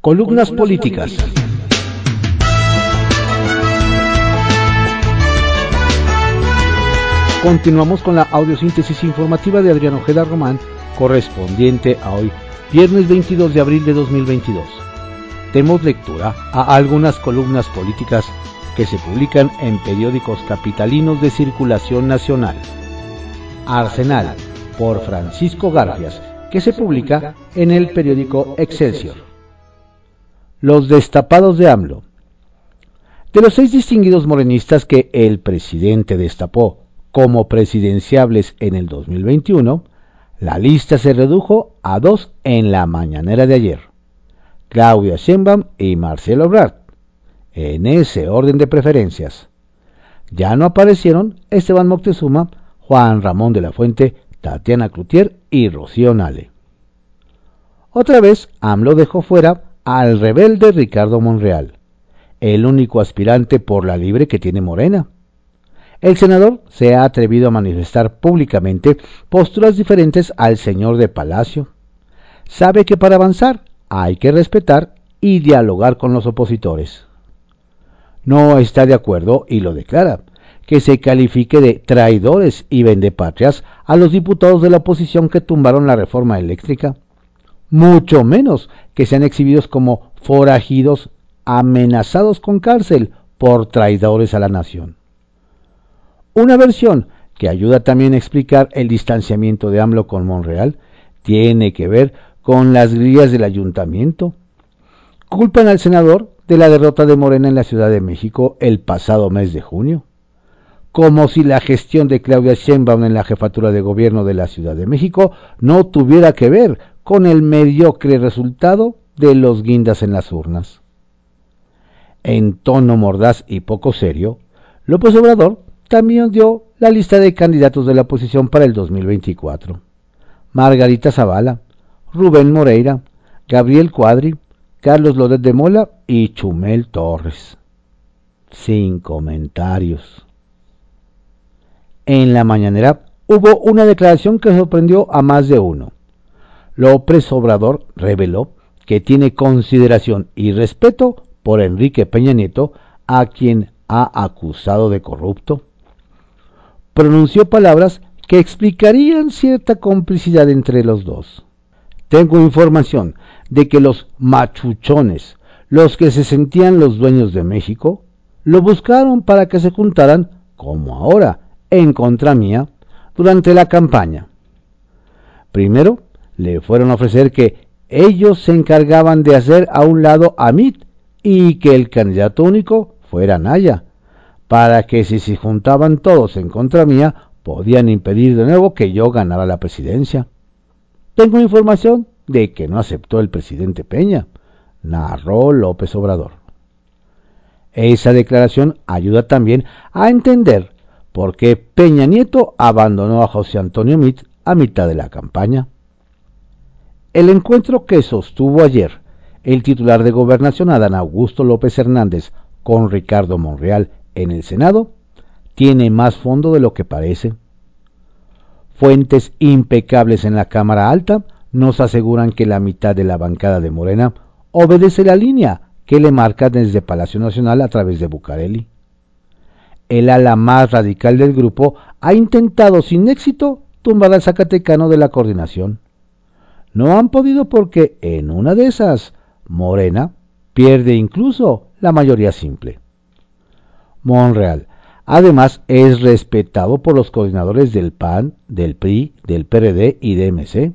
Columnas políticas. Continuamos con la audiosíntesis informativa de Adrián Ojeda Román, correspondiente a hoy, viernes 22 de abril de 2022. Demos lectura a algunas columnas políticas que se publican en periódicos capitalinos de circulación nacional. Arsenal, por Francisco Garfias, que se publica en el periódico Excelsior. Los destapados de AMLO. De los seis distinguidos morenistas que el presidente destapó como presidenciables en el 2021, la lista se redujo a dos en la mañanera de ayer, Claudia Sheinbaum y Marcelo Ebrard, en ese orden de preferencias. Ya no aparecieron Esteban Moctezuma, Juan Ramón de la Fuente, Tatiana Cloutier y Rocío Nale. Otra vez, AMLO dejó fuera al rebelde Ricardo Monreal, el único aspirante por la libre que tiene Morena. El senador se ha atrevido a manifestar públicamente posturas diferentes al señor de Palacio. Sabe que para avanzar hay que respetar y dialogar con los opositores. No está de acuerdo, y lo declara, que se califique de traidores y vendepatrias a los diputados de la oposición que tumbaron la reforma eléctrica, mucho menos que sean exhibidos como forajidos amenazados con cárcel por traidores a la nación. Una versión que ayuda también a explicar el distanciamiento de AMLO con Monreal tiene que ver con las grillas del ayuntamiento. Culpan al senador de la derrota de Morena en la Ciudad de México el pasado mes de junio, como si la gestión de Claudia Sheinbaum en la jefatura de gobierno de la Ciudad de México no tuviera que ver con el mediocre resultado de los guindas en las urnas. En tono mordaz y poco serio, López Obrador también dio la lista de candidatos de la oposición para el 2024. Margarita Zavala, Rubén Moreira, Gabriel Cuadri, Carlos Lodet de Mola y Chumel Torres. Sin comentarios. En la mañanera hubo una declaración que sorprendió a más de uno. López Obrador reveló que tiene consideración y respeto por Enrique Peña Nieto, a quien ha acusado de corrupto pronunció palabras que explicarían cierta complicidad entre los dos. Tengo información de que los machuchones, los que se sentían los dueños de México, lo buscaron para que se juntaran, como ahora, en contra mía, durante la campaña. Primero, le fueron a ofrecer que ellos se encargaban de hacer a un lado a Mit y que el candidato único fuera Naya, para que si se juntaban todos en contra mía, podían impedir de nuevo que yo ganara la presidencia. Tengo información de que no aceptó el presidente Peña, narró López Obrador. Esa declaración ayuda también a entender por qué Peña Nieto abandonó a José Antonio Mit a mitad de la campaña. El encuentro que sostuvo ayer el titular de Gobernación Adán Augusto López Hernández con Ricardo Monreal en el Senado tiene más fondo de lo que parece. Fuentes impecables en la Cámara Alta nos aseguran que la mitad de la bancada de Morena obedece la línea que le marca desde Palacio Nacional a través de Bucareli. El ala más radical del grupo ha intentado sin éxito tumbar al Zacatecano de la coordinación. No han podido porque en una de esas, Morena pierde incluso la mayoría simple. Monreal. Además, es respetado por los coordinadores del PAN, del PRI, del PRD y de MC.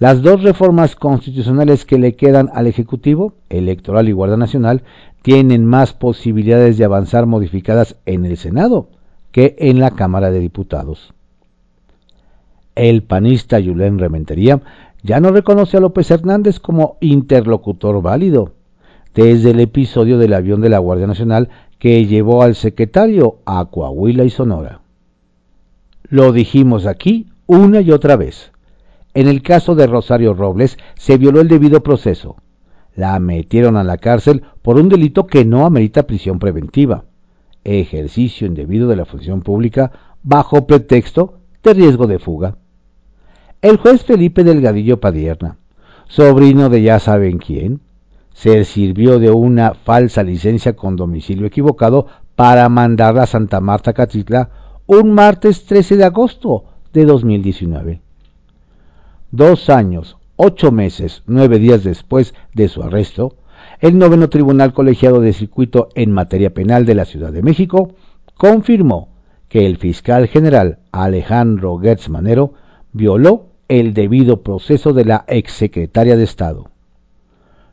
Las dos reformas constitucionales que le quedan al Ejecutivo, Electoral y Guardia Nacional, tienen más posibilidades de avanzar modificadas en el Senado que en la Cámara de Diputados. El panista Julen Rementería ya no reconoce a López Hernández como interlocutor válido. Desde el episodio del avión de la Guardia Nacional que llevó al secretario a Coahuila y Sonora. Lo dijimos aquí una y otra vez. En el caso de Rosario Robles se violó el debido proceso. La metieron a la cárcel por un delito que no amerita prisión preventiva, ejercicio indebido de la función pública bajo pretexto de riesgo de fuga. El juez Felipe Delgadillo Padierna, sobrino de ya saben quién, se sirvió de una falsa licencia con domicilio equivocado para mandarla a Santa Marta Catitla un martes 13 de agosto de 2019. Dos años, ocho meses, nueve días después de su arresto, el noveno Tribunal Colegiado de Circuito en materia penal de la Ciudad de México confirmó que el fiscal general Alejandro Gertz Manero violó el debido proceso de la exsecretaria de Estado.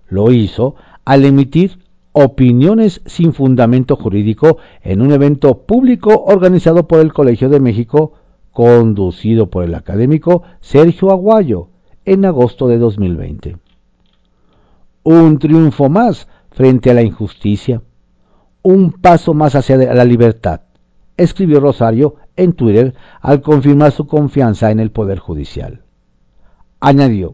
Lo hizo al emitir opiniones sin fundamento jurídico en un evento público organizado por el Colegio de México, conducido por el académico Sergio Aguayo en agosto de 2020. Un triunfo más frente a la injusticia, un paso más hacia la libertad, escribió Rosario en Twitter al confirmar su confianza en el Poder Judicial. Añadió,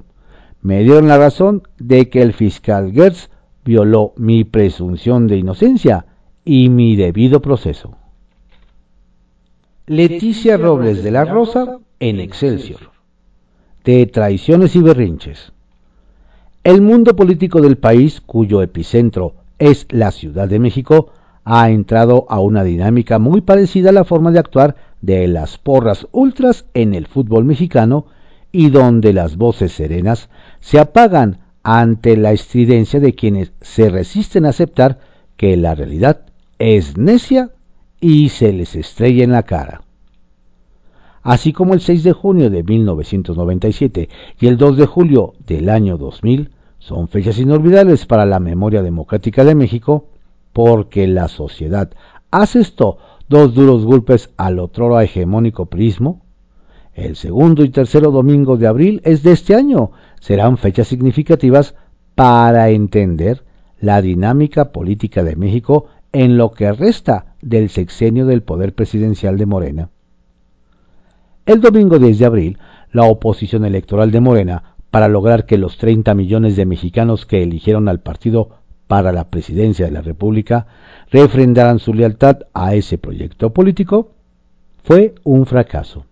me dieron la razón de que el fiscal Gertz violó mi presunción de inocencia y mi debido proceso. Leticia Robles de la Rosa en Excelsior. De traiciones y berrinches. El mundo político del país, cuyo epicentro es la Ciudad de México, ha entrado a una dinámica muy parecida a la forma de actuar de las porras ultras en el fútbol mexicano y donde las voces serenas se apagan ante la estridencia de quienes se resisten a aceptar que la realidad es necia y se les estrella en la cara. Así como el 6 de junio de 1997 y el 2 de julio del año 2000 son fechas inolvidables para la memoria democrática de México, porque la sociedad asestó dos duros golpes al otro hegemónico prismo, el segundo y tercero domingo de abril es de este año. Serán fechas significativas para entender la dinámica política de México en lo que resta del sexenio del poder presidencial de Morena. El domingo 10 de abril, la oposición electoral de Morena, para lograr que los 30 millones de mexicanos que eligieron al partido para la presidencia de la República refrendaran su lealtad a ese proyecto político, fue un fracaso.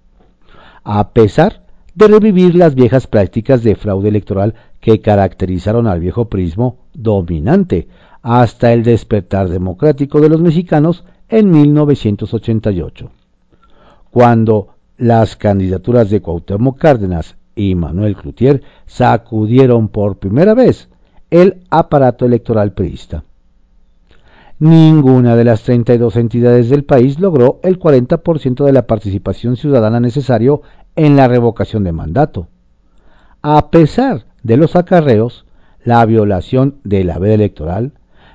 A pesar de revivir las viejas prácticas de fraude electoral que caracterizaron al viejo prismo dominante hasta el despertar democrático de los mexicanos en 1988, cuando las candidaturas de Cuauhtémoc Cárdenas y Manuel Cloutier sacudieron por primera vez el aparato electoral priista. Ninguna de las 32 entidades del país logró el 40% de la participación ciudadana necesario en la revocación de mandato. A pesar de los acarreos, la violación de la veda electoral,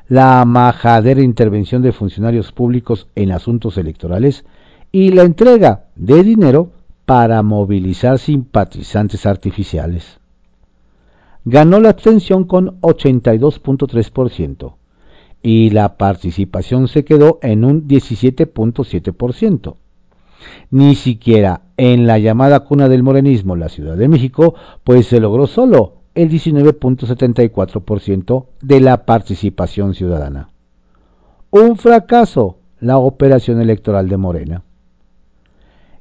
la majadera intervención de funcionarios públicos en asuntos electorales y la entrega de dinero para movilizar simpatizantes artificiales. Ganó la abstención con 82.3% y la participación se quedó en un 17.7%. Ni siquiera en la llamada cuna del morenismo, la Ciudad de México, pues se logró solo el 19.74% de la participación ciudadana. Un fracaso la operación electoral de Morena.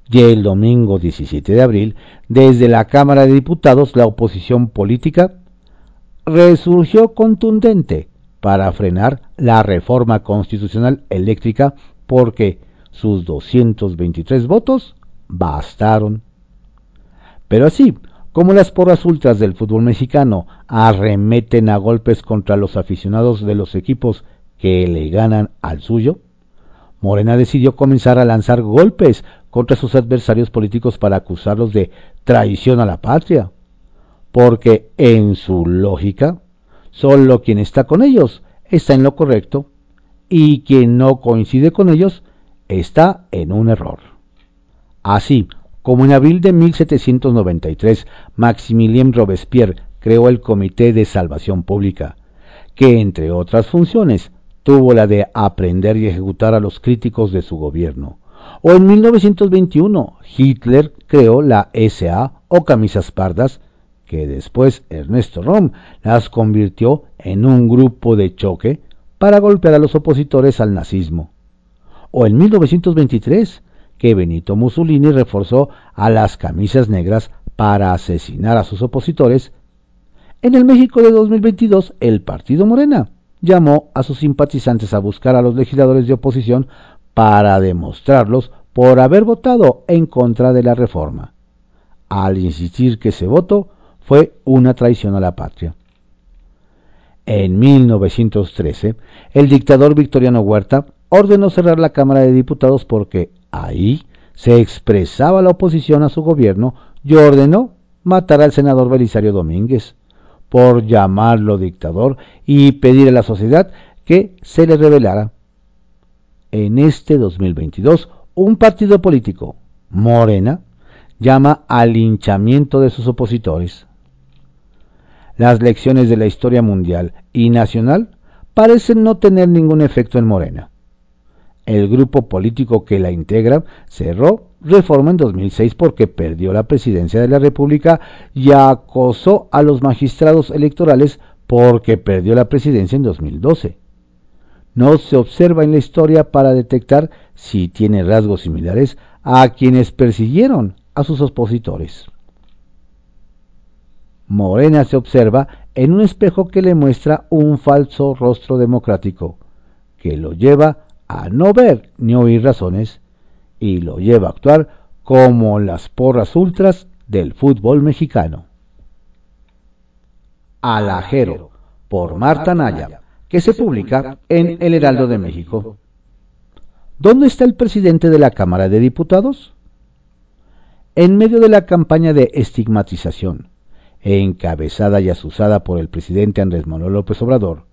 Y el domingo 17 de abril, desde la Cámara de Diputados, la oposición política resurgió contundente para frenar la reforma constitucional eléctrica porque sus 223 votos bastaron. Pero así como las porras ultras del fútbol mexicano arremeten a golpes contra los aficionados de los equipos que le ganan al suyo, Morena decidió comenzar a lanzar golpes contra sus adversarios políticos para acusarlos de traición a la patria, porque en su lógica Solo quien está con ellos está en lo correcto y quien no coincide con ellos está en un error. Así como en abril de 1793 Maximilien Robespierre creó el Comité de Salvación Pública, que entre otras funciones tuvo la de aprender y ejecutar a los críticos de su gobierno. O en 1921 Hitler creó la SA o Camisas Pardas, que después Ernesto Rom las convirtió en un grupo de choque para golpear a los opositores al nazismo. O en 1923, que Benito Mussolini reforzó a las camisas negras para asesinar a sus opositores. En el México de 2022, el partido Morena llamó a sus simpatizantes a buscar a los legisladores de oposición para demostrarlos por haber votado en contra de la reforma, al insistir que ese voto fue una traición a la patria. En 1913, el dictador Victoriano Huerta ordenó cerrar la Cámara de Diputados porque ahí se expresaba la oposición a su gobierno y ordenó matar al senador Belisario Domínguez por llamarlo dictador y pedir a la sociedad que se le revelara. En este 2022, un partido político, Morena, llama al linchamiento de sus opositores. Las lecciones de la historia mundial y nacional parecen no tener ningún efecto en Morena. El grupo político que la integra cerró reforma en 2006 porque perdió la presidencia de la República y acosó a los magistrados electorales porque perdió la presidencia en 2012. No se observa en la historia para detectar si tiene rasgos similares a quienes persiguieron a sus opositores. Morena se observa en un espejo que le muestra un falso rostro democrático, que lo lleva a no ver ni oír razones y lo lleva a actuar como las porras ultras del fútbol mexicano. Alajero, por Marta Naya, que se publica en El Heraldo de México. ¿Dónde está el presidente de la Cámara de Diputados? En medio de la campaña de estigmatización, encabezada y asusada por el presidente Andrés Manuel López Obrador,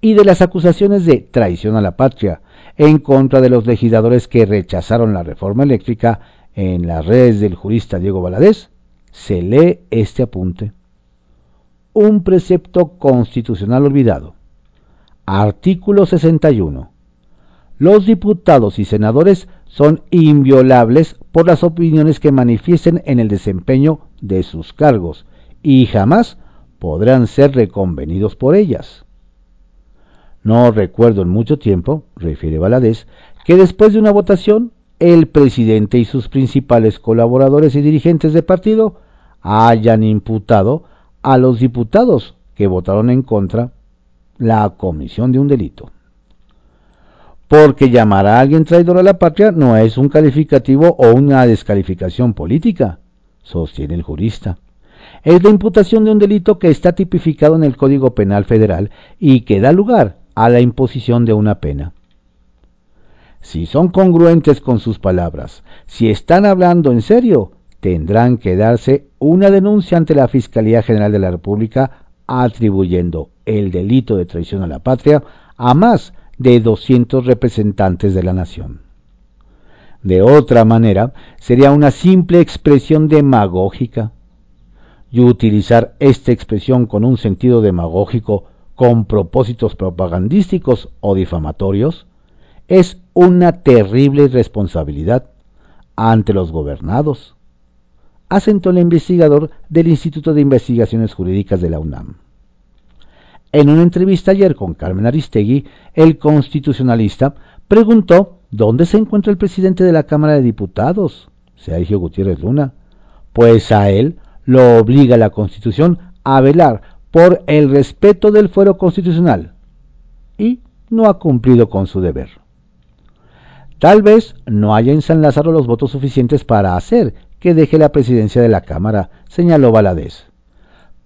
y de las acusaciones de traición a la patria en contra de los legisladores que rechazaron la reforma eléctrica en las redes del jurista Diego Valadez, se lee este apunte. Un precepto constitucional olvidado. Artículo 61. Los diputados y senadores son inviolables por las opiniones que manifiesten en el desempeño de sus cargos y jamás podrán ser reconvenidos por ellas. No recuerdo en mucho tiempo, refiere Valadez, que después de una votación, el presidente y sus principales colaboradores y dirigentes de partido hayan imputado a los diputados que votaron en contra la comisión de un delito. Porque llamar a alguien traidor a la patria no es un calificativo o una descalificación política, sostiene el jurista es la imputación de un delito que está tipificado en el Código Penal Federal y que da lugar a la imposición de una pena. Si son congruentes con sus palabras, si están hablando en serio, tendrán que darse una denuncia ante la Fiscalía General de la República atribuyendo el delito de traición a la patria a más de 200 representantes de la nación. De otra manera, sería una simple expresión demagógica y utilizar esta expresión con un sentido demagógico con propósitos propagandísticos o difamatorios es una terrible responsabilidad ante los gobernados, asentó el investigador del Instituto de Investigaciones Jurídicas de la UNAM. En una entrevista ayer con Carmen Aristegui, el constitucionalista preguntó dónde se encuentra el presidente de la Cámara de Diputados, Sergio Gutiérrez Luna, pues a él lo obliga la Constitución a velar por el respeto del fuero constitucional y no ha cumplido con su deber. Tal vez no haya en San Lázaro los votos suficientes para hacer que deje la presidencia de la Cámara, señaló Valadez.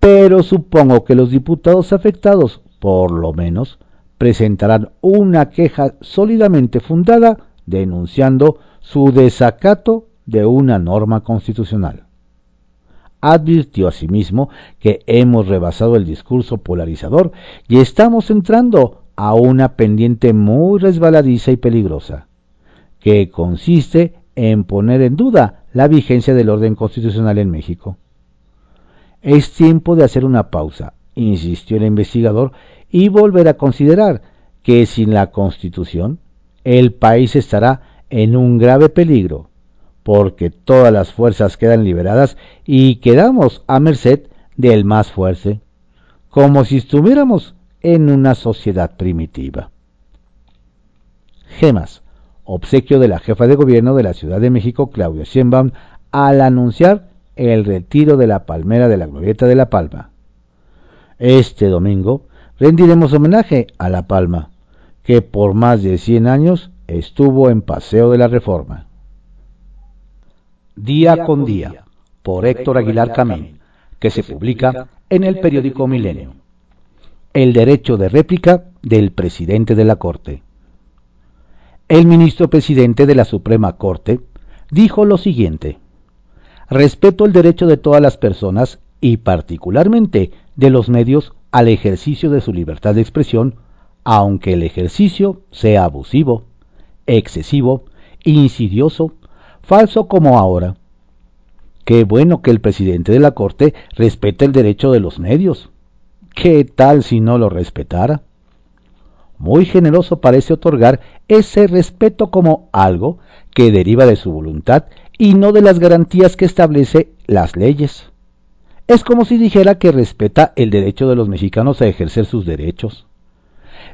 Pero supongo que los diputados afectados, por lo menos, presentarán una queja sólidamente fundada denunciando su desacato de una norma constitucional advirtió asimismo que hemos rebasado el discurso polarizador y estamos entrando a una pendiente muy resbaladiza y peligrosa, que consiste en poner en duda la vigencia del orden constitucional en México. Es tiempo de hacer una pausa, insistió el investigador, y volver a considerar que sin la Constitución el país estará en un grave peligro porque todas las fuerzas quedan liberadas y quedamos a merced del más fuerte, como si estuviéramos en una sociedad primitiva. Gemas, obsequio de la jefa de gobierno de la Ciudad de México, Claudia Sheinbaum, al anunciar el retiro de la palmera de la glorieta de la Palma. Este domingo rendiremos homenaje a La Palma, que por más de 100 años estuvo en Paseo de la Reforma. Día con Día, por Héctor Aguilar Camín, que se publica en el periódico Milenio. El derecho de réplica del presidente de la Corte. El ministro presidente de la Suprema Corte dijo lo siguiente. Respeto el derecho de todas las personas y particularmente de los medios al ejercicio de su libertad de expresión, aunque el ejercicio sea abusivo, excesivo, insidioso, falso como ahora. Qué bueno que el presidente de la Corte respete el derecho de los medios. ¿Qué tal si no lo respetara? Muy generoso parece otorgar ese respeto como algo que deriva de su voluntad y no de las garantías que establece las leyes. Es como si dijera que respeta el derecho de los mexicanos a ejercer sus derechos.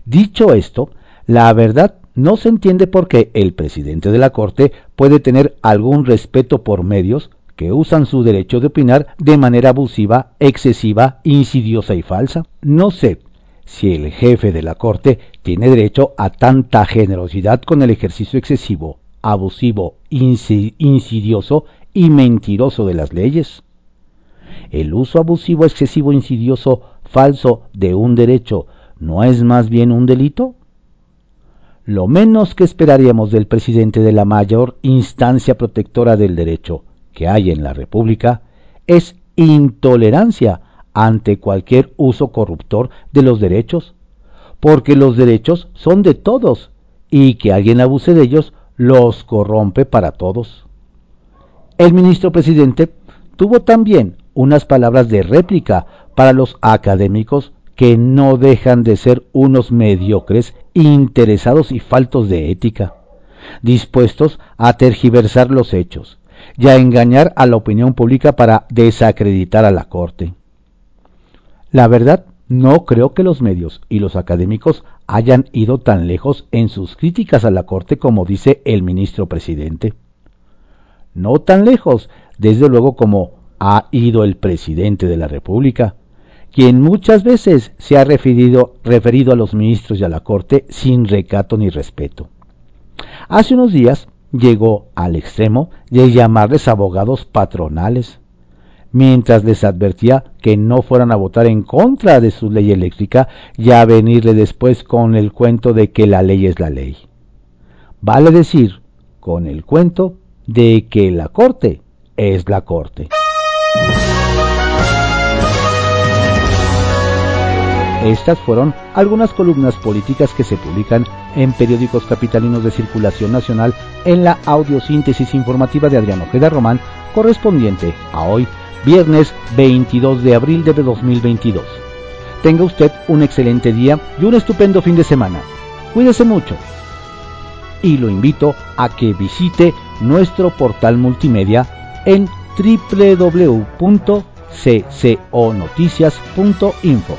Dicho esto, la verdad no se entiende por qué el presidente de la Corte puede tener algún respeto por medios que usan su derecho de opinar de manera abusiva, excesiva, insidiosa y falsa. No sé si el jefe de la Corte tiene derecho a tanta generosidad con el ejercicio excesivo, abusivo, insidioso y mentiroso de las leyes. El uso abusivo, excesivo, insidioso, falso de un derecho no es más bien un delito? Lo menos que esperaríamos del presidente de la mayor instancia protectora del derecho que hay en la República es intolerancia ante cualquier uso corruptor de los derechos, porque los derechos son de todos y que alguien abuse de ellos los corrompe para todos. El ministro presidente tuvo también unas palabras de réplica para los académicos que no dejan de ser unos mediocres, interesados y faltos de ética, dispuestos a tergiversar los hechos y a engañar a la opinión pública para desacreditar a la Corte. La verdad, no creo que los medios y los académicos hayan ido tan lejos en sus críticas a la Corte como dice el ministro presidente. No tan lejos, desde luego, como ha ido el presidente de la República, quien muchas veces se ha referido, referido a los ministros y a la Corte sin recato ni respeto. Hace unos días llegó al extremo de llamarles abogados patronales, mientras les advertía que no fueran a votar en contra de su ley eléctrica y a venirle después con el cuento de que la ley es la ley. Vale decir, con el cuento de que la corte es la corte. Estas fueron algunas columnas políticas que se publican en periódicos capitalinos de circulación nacional en la audiosíntesis informativa de Adrián Ojeda Román, correspondiente a hoy, viernes 22 de abril de 2022. Tenga usted un excelente día y un estupendo fin de semana. Cuídese mucho. Y lo invito a que visite nuestro portal multimedia en www.cconoticias.info.